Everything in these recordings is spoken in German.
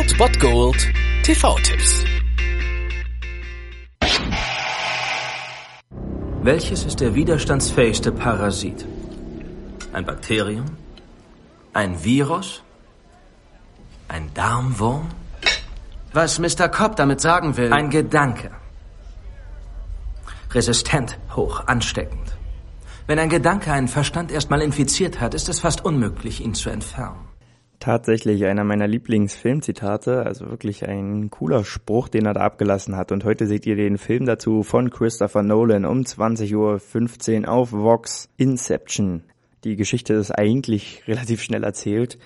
Old Bot Gold TV-Tipps. Welches ist der widerstandsfähigste Parasit? Ein Bakterium? Ein Virus? Ein Darmwurm? Was Mr. Cobb damit sagen will. Ein Gedanke. Resistent, hoch, ansteckend. Wenn ein Gedanke einen Verstand erstmal infiziert hat, ist es fast unmöglich, ihn zu entfernen. Tatsächlich einer meiner Lieblingsfilmzitate, also wirklich ein cooler Spruch, den er da abgelassen hat. Und heute seht ihr den Film dazu von Christopher Nolan um 20.15 Uhr auf Vox Inception. Die Geschichte ist eigentlich relativ schnell erzählt.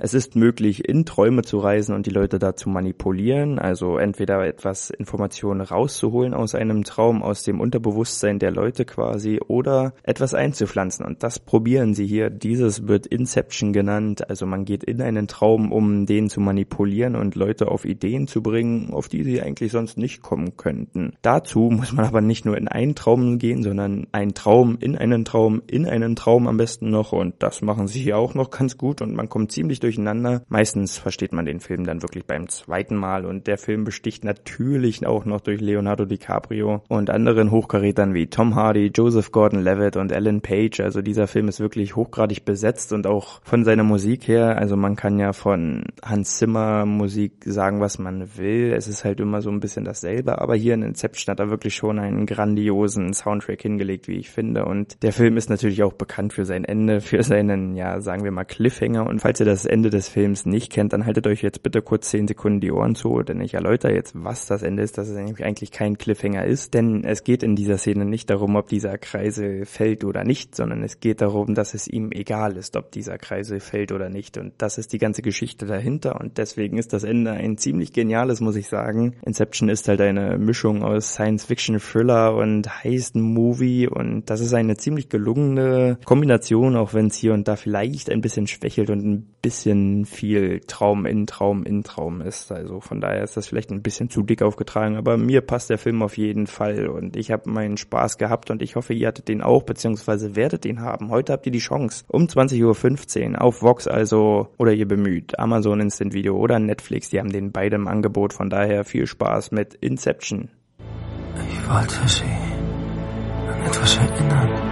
Es ist möglich, in Träume zu reisen und die Leute da zu manipulieren, also entweder etwas Informationen rauszuholen aus einem Traum, aus dem Unterbewusstsein der Leute quasi, oder etwas einzupflanzen. Und das probieren sie hier. Dieses wird Inception genannt. Also man geht in einen Traum, um den zu manipulieren und Leute auf Ideen zu bringen, auf die sie eigentlich sonst nicht kommen könnten. Dazu muss man aber nicht nur in einen Traum gehen, sondern einen Traum in einen Traum in einen Traum am besten besten noch und das machen sie hier auch noch ganz gut und man kommt ziemlich durcheinander. Meistens versteht man den Film dann wirklich beim zweiten Mal und der Film besticht natürlich auch noch durch Leonardo DiCaprio und anderen Hochkarätern wie Tom Hardy, Joseph Gordon-Levitt und Ellen Page. Also dieser Film ist wirklich hochgradig besetzt und auch von seiner Musik her, also man kann ja von Hans Zimmer Musik sagen, was man will. Es ist halt immer so ein bisschen dasselbe, aber hier in Inception hat er wirklich schon einen grandiosen Soundtrack hingelegt, wie ich finde. Und der Film ist natürlich auch bekannt für seine sein Ende, für seinen, ja, sagen wir mal, Cliffhanger. Und falls ihr das Ende des Films nicht kennt, dann haltet euch jetzt bitte kurz zehn Sekunden die Ohren zu, denn ich erläutere jetzt, was das Ende ist, dass es eigentlich kein Cliffhanger ist. Denn es geht in dieser Szene nicht darum, ob dieser Kreisel fällt oder nicht, sondern es geht darum, dass es ihm egal ist, ob dieser Kreisel fällt oder nicht. Und das ist die ganze Geschichte dahinter. Und deswegen ist das Ende ein ziemlich geniales, muss ich sagen. Inception ist halt eine Mischung aus Science-Fiction-Thriller und Heist-Movie und das ist eine ziemlich gelungene Kombination Animation, auch wenn es hier und da vielleicht ein bisschen schwächelt und ein bisschen viel Traum in Traum in Traum ist. Also von daher ist das vielleicht ein bisschen zu dick aufgetragen, aber mir passt der Film auf jeden Fall und ich habe meinen Spaß gehabt und ich hoffe, ihr hattet den auch, beziehungsweise werdet den haben. Heute habt ihr die Chance um 20.15 Uhr auf Vox also oder ihr bemüht, Amazon Instant Video oder Netflix, die haben den beide im Angebot, von daher viel Spaß mit Inception. Ich wollte sie an etwas erinnern.